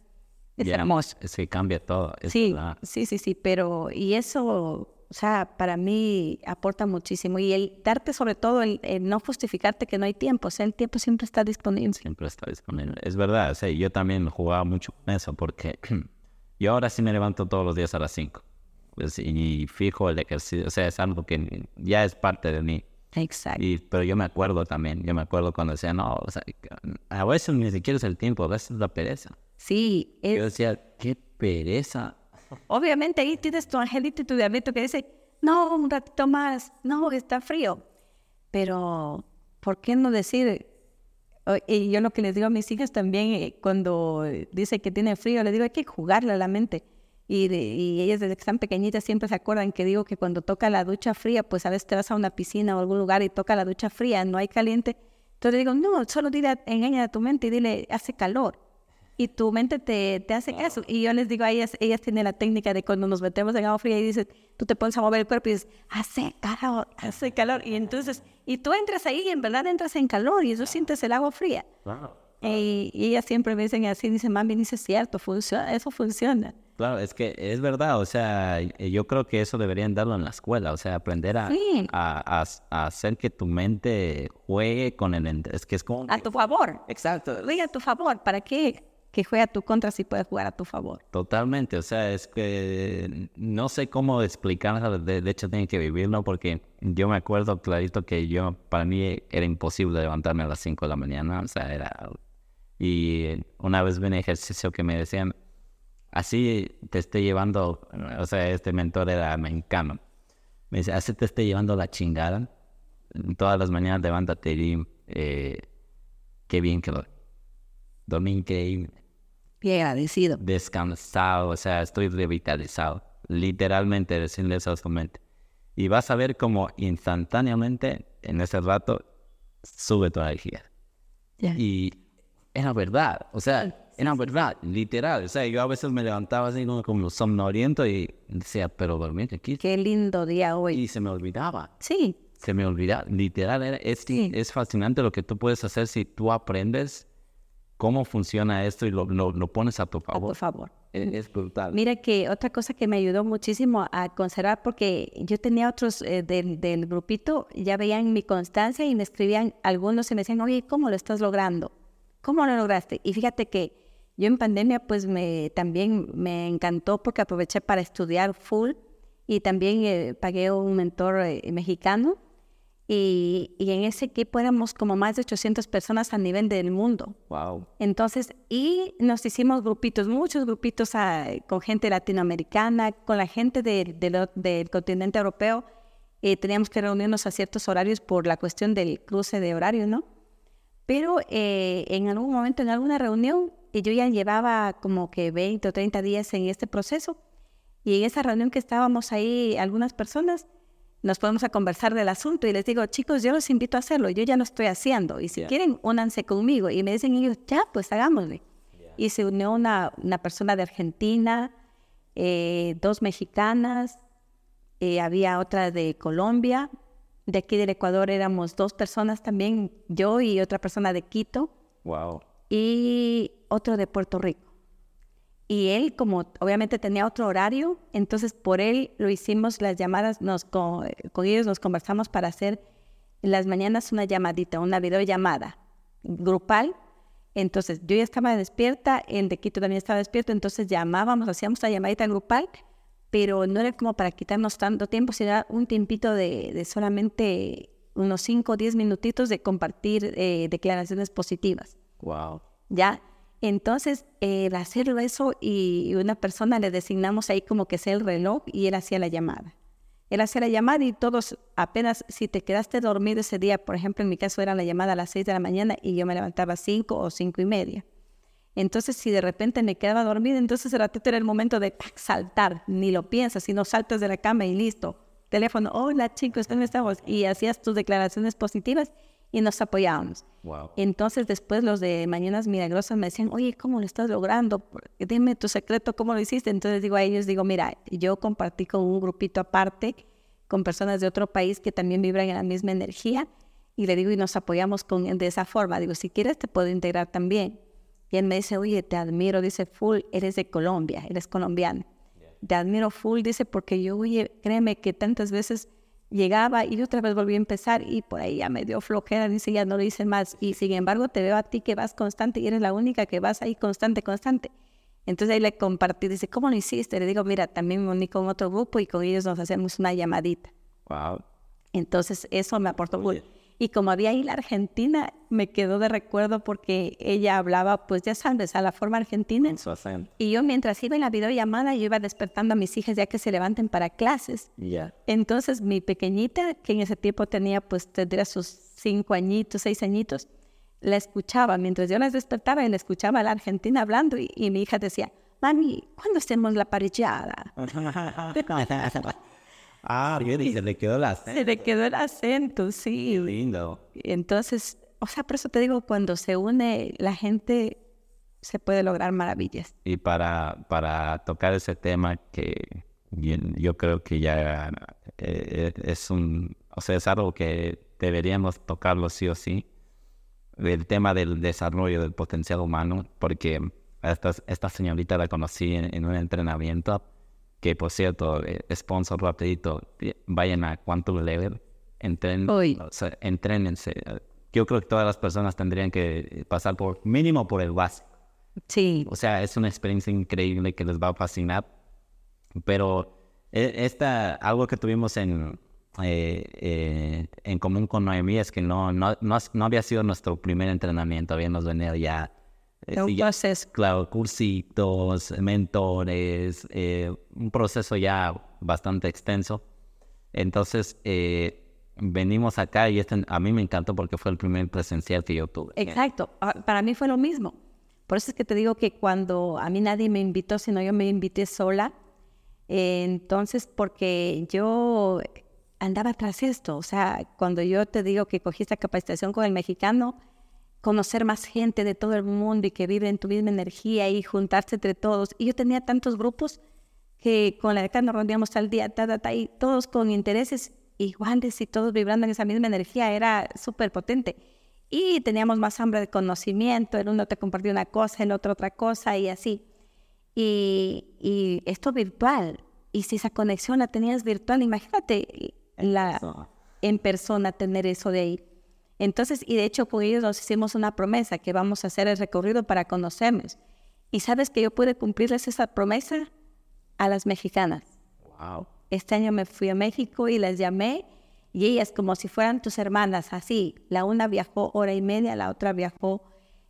es Ya, hermoso. Sí, cambia todo. es Sí, verdad. sí, sí, sí, pero y eso, o sea, para mí aporta muchísimo y el darte sobre todo el, el no justificarte que no hay tiempo, o sea, el tiempo siempre está disponible. Siempre está disponible. Es verdad, o sea, yo también jugaba mucho con eso porque yo ahora sí me levanto todos los días a las 5. Pues, y fijo el ejercicio, o sea, es algo que ya es parte de mí. Exacto. Y, pero yo me acuerdo también, yo me acuerdo cuando decía, no, o sea, a veces ni siquiera es el tiempo, a veces es la pereza. Sí, es- Yo decía, qué pereza. obviamente ahí tienes tu angelito y tu diablito que dice, no, un ratito más, no, está frío. Pero, ¿por qué no decir? Y yo lo que les digo a mis hijas también, eh, cuando dice que tiene frío, les digo, hay que jugarle a la mente. Y, de- y ellas desde que están pequeñitas siempre se acuerdan que digo que cuando toca la ducha fría, pues a veces te vas a una piscina o algún lugar y toca la ducha fría, no hay caliente. Entonces digo, no, solo dile, engaña a tu mente y dile, hace calor. Y tu mente te, te hace caso. Y yo les digo a ellas, ellas tienen la técnica de cuando nos metemos en agua fría y dices, tú te pones a mover el cuerpo y dices, hace calor, hace calor. Y entonces, y tú entras ahí y en verdad entras en calor y eso sientes el agua fría. Claro. Y, y ellas siempre me dicen así, dicen, mami, dice, cierto, funciona, eso funciona. Claro, es que es verdad, o sea, y- yo creo que eso deberían darlo en la escuela, o sea, aprender a, Sí. a, a- a hacer que tu mente juegue con el... Es que es como... A tu favor. Exacto, Juega a tu favor. ¿Para qué que juegue a tu contra si puede jugar a tu favor? Totalmente, o sea, es que no sé cómo explicarlo, de, hecho tienen que vivirlo porque yo me acuerdo clarito que yo, para mí era imposible levantarme a las 5 de la mañana, o sea, era... Y una vez vi un ejercicio que me decían, así te esté llevando, o sea, este mentor era mexicano, me dice, así te esté llevando la chingada, todas las mañanas levántate y eh, qué bien que lo... Dormí increíble Bien agradecido. descansado, o sea, estoy revitalizado. Literalmente decirle eso a su mente. Y vas a ver cómo instantáneamente, en ese rato, sube tu energía. Ya. Y era verdad, o sea, era verdad, literal. O sea, yo a veces me levantaba así como, como somnoliento y decía, pero dormir aquí. Qué lindo día hoy. Y se me olvidaba. Sí, Se me olvidaba, literal, era- es, Sí. es fascinante lo que tú puedes hacer si tú aprendes cómo funciona esto y lo, lo, lo pones a tu a favor. tu favor. Es, es brutal. Mira que otra cosa que me ayudó muchísimo a conservar, porque yo tenía otros eh, del, del grupito, ya veían mi constancia y me escribían algunos y me decían, oye, ¿cómo lo estás logrando? ¿Cómo lo lograste? Y fíjate que yo en pandemia pues me, también me encantó porque aproveché para estudiar full y también eh, pagué un mentor eh, mexicano y, y en ese equipo éramos como más de 800 personas a nivel del mundo. Wow. Entonces, y nos hicimos grupitos, muchos grupitos ah, con gente latinoamericana, con la gente de- de lo- del continente europeo. Eh, teníamos que reunirnos a ciertos horarios por la cuestión del cruce de horario, ¿no? Pero eh, en algún momento, en alguna reunión, y yo ya llevaba como que 20 o 30 días en este proceso, y en esa reunión que estábamos ahí, algunas personas, nos podemos a conversar del asunto y les digo, chicos, yo los invito a hacerlo, yo ya lo estoy haciendo, y si quieren, únanse conmigo. Y me dicen ellos, ya, pues hagámosle. Y se unió una, una persona de Argentina, eh, dos mexicanas, eh, había otra de Colombia, de aquí del Ecuador éramos dos personas también, yo y otra persona de Quito Wow. y otro de Puerto Rico. Y él, como obviamente tenía otro horario, entonces por él lo hicimos las llamadas, nos, con, con ellos nos conversamos para hacer en las mañanas una llamadita, una videollamada grupal. Entonces yo ya estaba despierta, el de Quito también estaba despierto, entonces llamábamos, hacíamos la llamadita grupal, pero no era como para quitarnos tanto tiempo, sino un tiempito de, de solamente unos 5 o 10 minutitos de compartir eh, declaraciones positivas. Wow. ¿Ya? Entonces, el hacerlo eso y una persona le designamos ahí como que sea el reloj y él hacía la llamada. Él hacía la llamada y todos apenas, si te quedaste dormido ese día, por ejemplo, en mi caso era la llamada a las 6 de la mañana y yo me levantaba a 5 o cinco y media. Entonces, si de repente me quedaba dormida, entonces ratito era el momento de saltar, ni lo piensas, sino saltas de la cama y listo. Teléfono, hola chicos, ¿dónde estamos? Y hacías tus declaraciones positivas y nos apoyábamos. Wow. Entonces después los de Mañanas Milagrosas me decían, oye, ¿cómo lo estás logrando? Dime tu secreto, ¿cómo lo hiciste? Entonces digo a ellos, digo, mira, yo compartí con un grupito aparte, con personas de otro país que también vibran en la misma energía, y le digo, y nos apoyamos con, de esa forma. Digo, si quieres te puedo integrar también. Y él me dice, oye, te admiro, dice, full, eres de Colombia, eres colombiano. Te admiro full, dice, porque yo, oye, créeme que tantas veces llegaba y otra vez volví a empezar y por ahí ya me dio flojera, dice, ya no lo hice más. Y sin embargo te veo a ti que vas constante y eres la única que vas ahí constante, constante. Entonces ahí le compartí, dice, ¿cómo lo hiciste? Le digo, mira, también me uní con otro grupo y con ellos nos hacemos una llamadita. Wow. Entonces eso me aportó mucho. Y como había ahí la Argentina, me quedó de recuerdo porque ella hablaba, pues ya sabes, a la forma argentina. En su acento. Y yo mientras iba en la videollamada, yo iba despertando a mis hijas ya que se levanten para clases. Ya. Entonces mi pequeñita, que en ese tiempo tenía, pues tendría sus cinco añitos, seis añitos, la escuchaba. Mientras yo las despertaba, y la escuchaba a la Argentina hablando y, y mi hija decía, mami, ¿cuándo hacemos la parrillada? ah, yo dije, se le quedó la Se le quedó el acento, sí. Lindo. Entonces, o sea, por eso te digo, cuando se une la gente, se puede lograr maravillas. Y para, para tocar ese tema que yo, creo que ya eh, es un, o sea, es algo que deberíamos tocarlo sí o sí, el tema del desarrollo del potencial humano, porque esta, esta señorita la conocí en, en un entrenamiento, que por cierto, eh, sponsor rapidito, eh, vayan a Quantum Level, entren, Uy. o sea, entrénense. Yo creo que todas las personas tendrían que pasar por mínimo por el básico. Sí, O sea, es una experiencia increíble que les va a fascinar. Pero eh, esta, algo que tuvimos en, eh, eh, en común con Noemí es que no, no, no, no había sido nuestro primer entrenamiento. Habíamos venido ya, eh, un proceso. claro, cursitos, mentores, eh, un proceso ya bastante extenso. Entonces, eh, venimos acá y este, a mí me encantó porque fue el primer presencial que yo tuve. Exacto, Ah, para mí fue lo mismo. Por eso es que te digo que cuando a mí nadie me invitó, sino yo me invité sola, eh, entonces porque yo andaba tras esto, o sea, cuando yo te digo que cogí esta capacitación con el mexicano, conocer más gente de todo el mundo y que vive en tu misma energía y juntarse entre todos. Y yo tenía tantos grupos que con la decana nos reuníamos al día, ta, ta, ta, y todos con intereses iguales y todos vibrando en esa misma energía, era súper potente. Y teníamos más hambre de conocimiento, el uno te compartía una cosa, el otro otra cosa y así. Y, y esto virtual, y si esa conexión la tenías virtual, imagínate la, en persona tener eso de ahí. Entonces, y de hecho con ellos nos hicimos una promesa que vamos a hacer el recorrido para conocernos. Y sabes que yo pude cumplirles esa promesa a las mexicanas. Wow. Este año me fui a México y las llamé y ellas como si fueran tus hermanas, así. La una viajó hora y media, la otra viajó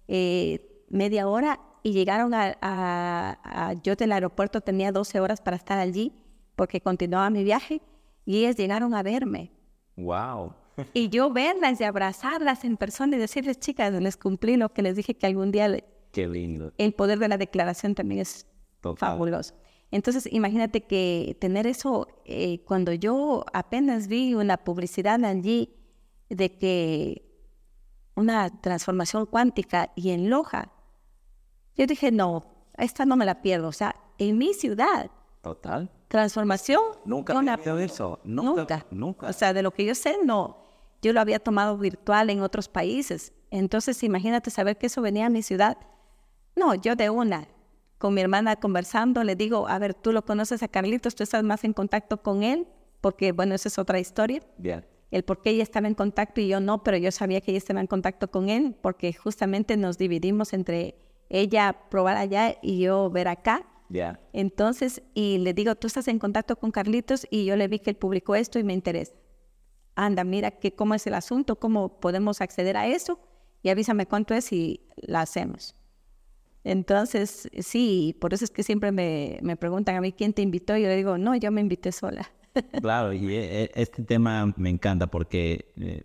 eh, media hora y llegaron a, a- a- Yo del aeropuerto tenía 12 horas para estar allí porque continuaba mi viaje y ellas llegaron a verme. Wow. Y yo verlas y abrazarlas en persona y decirles, chicas, les cumplí lo que les dije que algún día le- Qué lindo. el poder de la declaración también es Total. fabuloso. Entonces, imagínate que tener eso, eh, cuando yo apenas vi una publicidad allí de que una transformación cuántica y en Loja, yo dije, no, esta no me la pierdo. O sea, en mi ciudad, Total. transformación, Nunca no oído eso. Nunca. Nunca. Nunca. O sea, de lo que yo sé, no. Yo lo había tomado virtual en otros países. Entonces, imagínate saber que eso venía a mi ciudad. No, yo de una. con mi hermana conversando, le digo, a ver, tú lo conoces a Carlitos, tú estás más en contacto con él, porque bueno, esa es otra historia. Bien. El por qué ella estaba en contacto y yo no, pero yo sabía que ella estaba en contacto con él, porque justamente nos dividimos entre ella probar allá y yo ver acá. Ya. Entonces, y le digo, tú estás en contacto con Carlitos y yo le vi que él publicó esto y me interesa. Anda, mira que, cómo es el asunto, cómo podemos acceder a eso y avísame cuánto es y la hacemos. Entonces, sí, por eso es que siempre me, me preguntan a mí quién te invitó y yo le digo, no, yo me invité sola. Claro, y eh, este tema me encanta porque eh,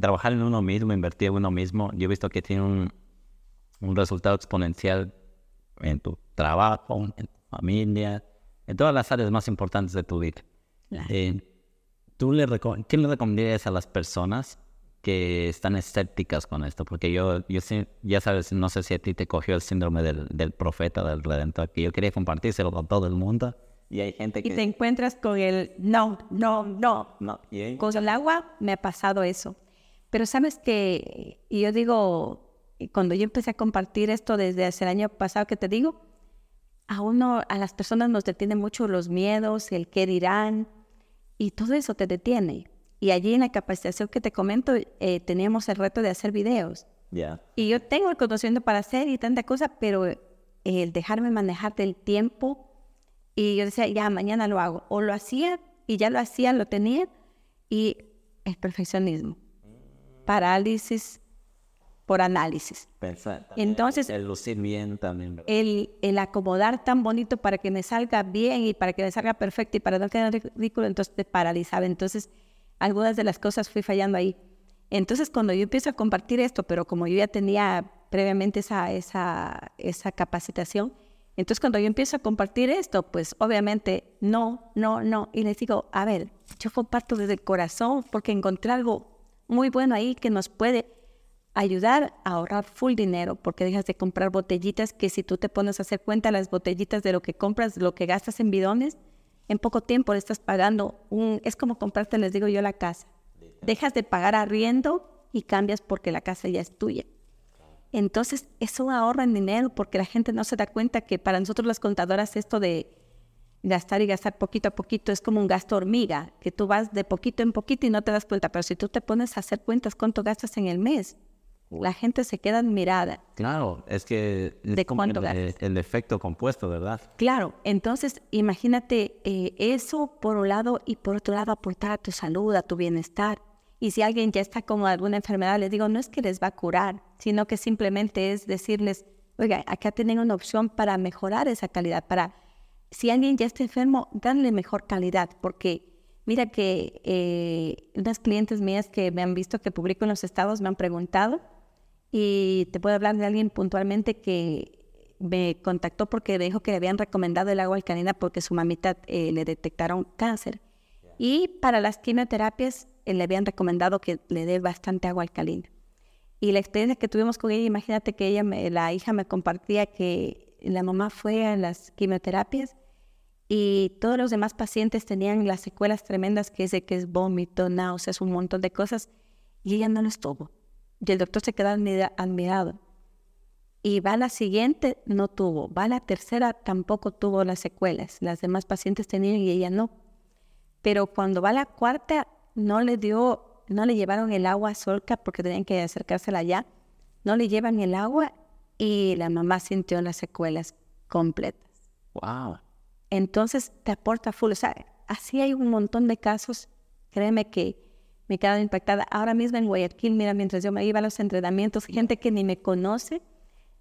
trabajar en uno mismo, invertir en uno mismo, yo he visto que tiene un, un resultado exponencial en tu trabajo, en tu familia, en todas las áreas más importantes de tu vida. Eh, ¿tú le ¿Qué le recomendarías a las personas que están escépticas con esto? Porque yo, yo ya sabes, no sé si a ti te cogió el síndrome del, del profeta, del redentor, que yo quería compartírselo con todo el mundo. Y hay gente que... Y te encuentras con el no, no, no. no. Con el agua me ha pasado eso. Pero sabes que, y yo digo, cuando yo empecé a compartir esto desde hace el año pasado que te digo, a uno, a las personas nos detienen mucho los miedos, el qué dirán, y todo eso te detiene. Y allí en la capacitación que te comento, eh, teníamos el reto de hacer videos. Y yo tengo el conocimiento para hacer y tanta cosa, pero el dejarme manejar del tiempo, y yo decía, ya, mañana lo hago. O lo hacía y ya lo hacía, lo tenía, y el perfeccionismo, parálisis, por análisis. Pensar, Entonces, el lucir bien también. El, el, acomodar tan bonito para que me salga bien y para que me salga perfecto y para no quedar ridículo, entonces te paralizaba. Entonces, algunas de las cosas fui fallando ahí. Entonces, cuando yo empiezo a compartir esto, pero como yo ya tenía previamente esa, esa, esa capacitación, entonces cuando yo empiezo a compartir esto, pues obviamente no, no, no. Y les digo, a ver, yo comparto desde el corazón porque encontré algo muy bueno ahí que nos puede ayudar a ahorrar full dinero porque dejas de comprar botellitas que si tú te pones a hacer cuenta las botellitas de lo que compras, lo que gastas en bidones, en poco tiempo le estás pagando un, es como comprarte, les digo yo, la casa. Dejas de pagar arriendo y cambias porque la casa ya es tuya. Entonces, eso ahorra en dinero porque la gente no se da cuenta que para nosotros las contadoras esto de gastar y gastar poquito a poquito es como un gasto hormiga, que tú vas de poquito en poquito y no te das cuenta, pero si tú te pones a hacer cuentas cuánto gastas en el mes, la gente se queda admirada. Claro, es que de cuánto el, el, efecto compuesto, ¿verdad? Claro, entonces imagínate eh, eso por un lado y por otro lado aportar a tu salud, a tu bienestar. Y si alguien ya está con alguna enfermedad, les digo, no es que les va a curar, sino que simplemente es decirles, oiga, acá tienen una opción para mejorar esa calidad, para, si alguien ya está enfermo, darle mejor calidad, porque mira que eh, unas clientes mías que me han visto que publico en los estados me han preguntado, y te puedo hablar de alguien puntualmente que me contactó porque dijo que le habían recomendado el agua alcalina porque su mamita eh, le detectaron cáncer. Y para las quimioterapias eh, le habían recomendado que le dé bastante agua alcalina. Y la experiencia que tuvimos con ella, imagínate que ella, la hija me compartía que la mamá fue a las quimioterapias y todos los demás pacientes tenían las secuelas tremendas que es de que es vómito, náuseas, un montón de cosas y ella no lo estuvo. Y el doctor se queda admirado. Y va a la siguiente, no tuvo. Va a la tercera, tampoco tuvo las secuelas. Las demás pacientes tenían y ella no. Pero cuando va a la cuarta, no le dio, no le llevaron el agua a Solca porque tenían que acercársela allá. No le llevan el agua y la mamá sintió las secuelas completas. Wow. Entonces te aporta full. O sea, así hay un montón de casos. Créeme que me he quedado impactada. Ahora mismo en Guayaquil, mira, mientras yo me iba a los entrenamientos, gente que ni me conoce,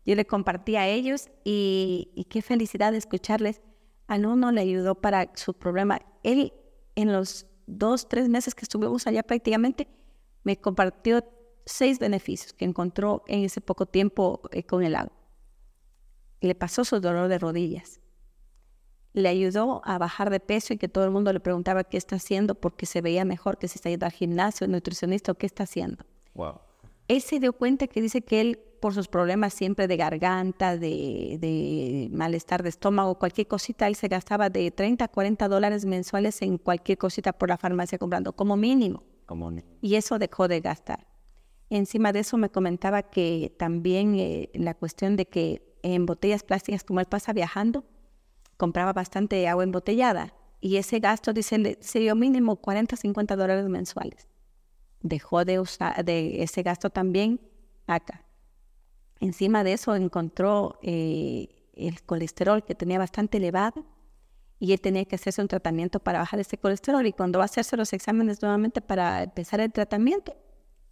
yo le compartí a ellos y, qué felicidad escucharles. A uno le ayudó para su problema. Él, en los dos, tres meses que estuvimos allá prácticamente, me compartió seis beneficios que encontró en ese poco tiempo eh, con el agua. Le pasó su dolor de rodillas le ayudó a bajar de peso y que todo el mundo le preguntaba qué está haciendo porque se veía mejor que si está yendo al gimnasio, nutricionista o qué está haciendo. Wow. Él se dio cuenta que dice que él, por sus problemas siempre de garganta, de, de malestar de estómago, cualquier cosita, él se gastaba de 30 a 40 dólares mensuales en cualquier cosita por la farmacia comprando, como mínimo. Como. Y eso dejó de gastar. Encima de eso me comentaba que también eh, la cuestión de que en botellas plásticas, como él pasa viajando, compraba bastante agua embotellada y ese gasto, dice, se dio mínimo 40, 50 dólares mensuales. Dejó de usar de ese gasto también acá. Encima de eso encontró eh, el colesterol que tenía bastante elevado y él tenía que hacerse un tratamiento para bajar ese colesterol y cuando va a hacerse los exámenes nuevamente para empezar el tratamiento,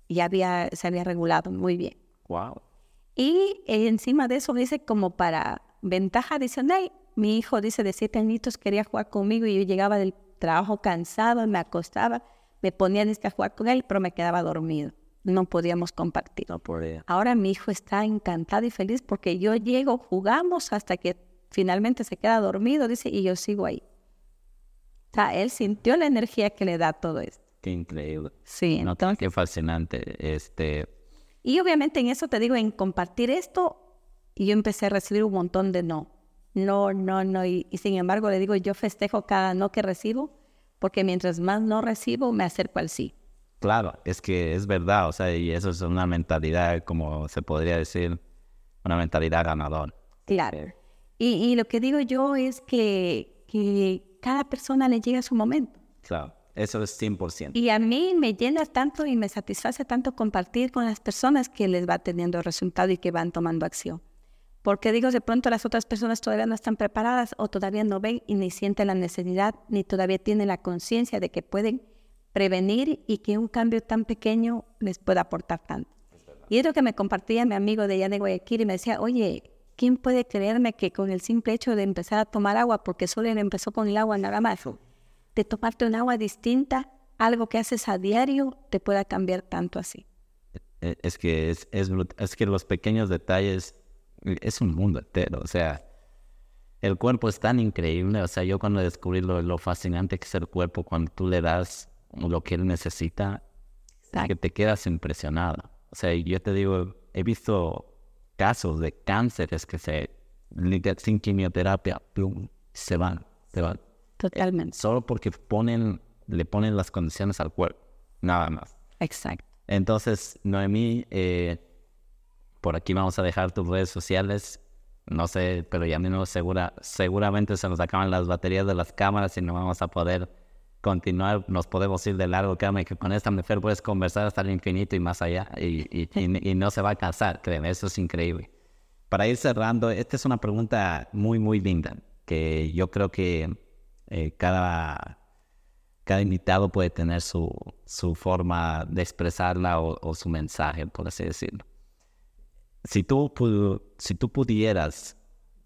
ya había, se había regulado muy bien. Wow. Y encima de eso dice como para ventaja adicional, mi hijo dice de siete añitos quería jugar conmigo y yo llegaba del trabajo cansado, me acostaba, me ponía a jugar con él, pero me quedaba dormido. No podíamos compartir. No podía. Ahora mi hijo está encantado y feliz porque yo llego, jugamos hasta que finalmente se queda dormido, dice, y yo sigo ahí. O sea, él sintió la energía que le da todo esto. Qué increíble. Sí, no, qué fascinante. Este... Y obviamente en eso te digo, en compartir esto, y yo empecé a recibir un montón de no. No, no, no. Y, y sin embargo le digo, yo festejo cada no que recibo, porque mientras más no recibo, me acerco al sí. Claro, es que es verdad, o sea, y eso es una mentalidad, como se podría decir, una mentalidad ganadora. Claro. Y, lo que digo yo es que, que cada persona le llega a su momento. Claro, eso es 100%. Y a mí me llena tanto y me satisface tanto compartir con las personas que les va teniendo resultado y que van tomando acción. Porque digo, de pronto las otras personas todavía no están preparadas o todavía no ven y ni sienten la necesidad, ni todavía tienen la conciencia de que pueden prevenir y que un cambio tan pequeño les pueda aportar tanto. y es lo que me compartía mi amigo de allá de Guayaquil y me decía, oye, ¿quién puede creerme que con el simple hecho de empezar a tomar agua, porque solo él empezó con el agua nada más, de tomarte un agua distinta, algo que haces a diario, te pueda cambiar tanto así? E, es que, es, es, es que los pequeños detalles es un mundo entero, o sea, el cuerpo es tan increíble, o sea, yo cuando descubrí lo, lo fascinante que es el cuerpo, cuando tú le das lo que él necesita, que te quedas impresionado. O sea, yo te digo, he visto casos de cánceres que se sin quimioterapia se van, se van. Totalmente. solo porque ponen, le ponen las condiciones al cuerpo, nada más. Exacto. Entonces, Noemí, eh, por aquí vamos a dejar tus redes sociales. No sé, pero ya no segura, seguramente se nos acaban las baterías de las cámaras y no vamos a poder continuar, nos podemos ir de largo, créeme que con esta mujer puedes conversar hasta el infinito y más allá y, y, no se va a cansar, créeme, eso es increíble. Para ir cerrando, esta es una pregunta muy, muy linda, que yo creo que eh, cada, cada invitado puede tener su, su forma de expresarla o, o, su mensaje, por así decirlo. Si tú, si pudieras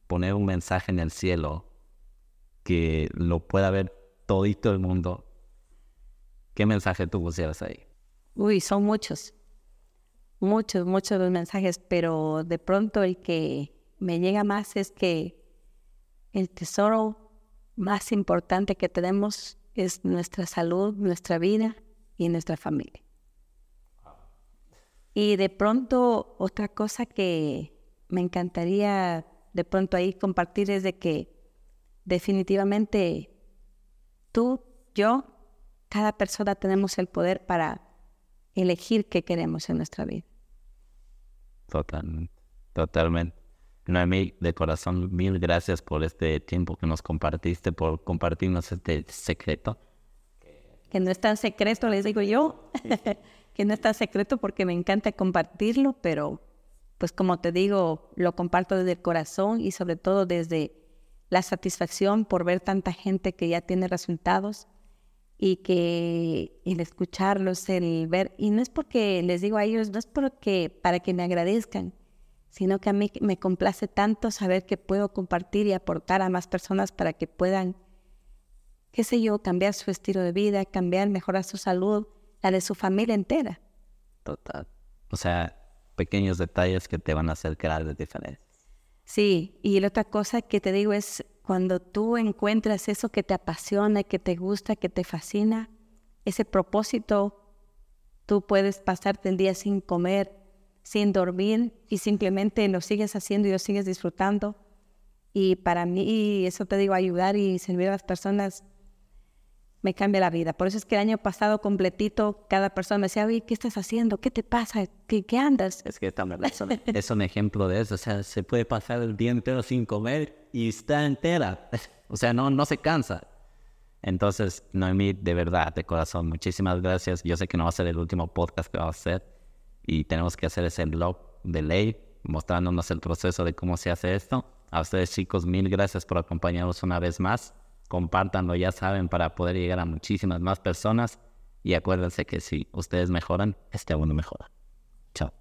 poner un mensaje en el cielo que lo pueda ver todito el mundo, ¿qué mensaje tú pusieras ahí? Uy, son muchos, muchos, muchos los mensajes, pero de pronto el que me llega más es que el tesoro más importante que tenemos es nuestra salud, nuestra vida y nuestra familia. Y de pronto otra cosa que me encantaría de pronto ahí compartir es de que definitivamente tú, yo, cada persona tenemos el poder para elegir qué queremos en nuestra vida. Totalmente, totalmente. Noemí, de corazón, mil gracias por este tiempo que nos compartiste, por compartirnos este secreto. Que no es tan secreto, les digo yo, que no es tan secreto porque me encanta compartirlo, pero pues como te digo, lo comparto desde el corazón y sobre todo desde la satisfacción por ver tanta gente que ya tiene resultados y que el escucharlos, el ver, y no es porque les digo a ellos, no es porque para que me agradezcan, sino que a mí me complace tanto saber que puedo compartir y aportar a más personas para que puedan, qué sé yo, cambiar su estilo de vida, cambiar, mejorar su salud, la de su familia entera. Total. O sea, pequeños detalles que te van a hacer grandes diferencias. Sí, y la otra cosa que te digo es cuando tú encuentras eso que te apasiona, que te gusta, que te fascina, ese propósito, tú puedes pasarte el día sin comer, sin dormir y simplemente lo sigues haciendo y lo sigues disfrutando. Y para mí, eso te digo, ayudar y servir a las personas, me cambia la vida. Por eso es que el año pasado completito, cada persona me decía, oye, ¿qué estás haciendo? ¿Qué te pasa? ¿Qué, qué andas? Es que también es un, es un ejemplo de eso. O sea, se puede pasar el día entero sin comer y está entera. O sea, no, no se cansa. Entonces, Noemí, de verdad, de corazón, muchísimas gracias. Yo sé que no va a ser el último podcast que vamos a hacer y tenemos que hacer ese blog de ley mostrándonos el proceso de cómo se hace esto. A ustedes chicos, mil gracias por acompañarnos una vez más. Compártanlo, ya saben, para poder llegar a muchísimas más personas. Y acuérdense que si ustedes mejoran, este mundo mejora. Chao.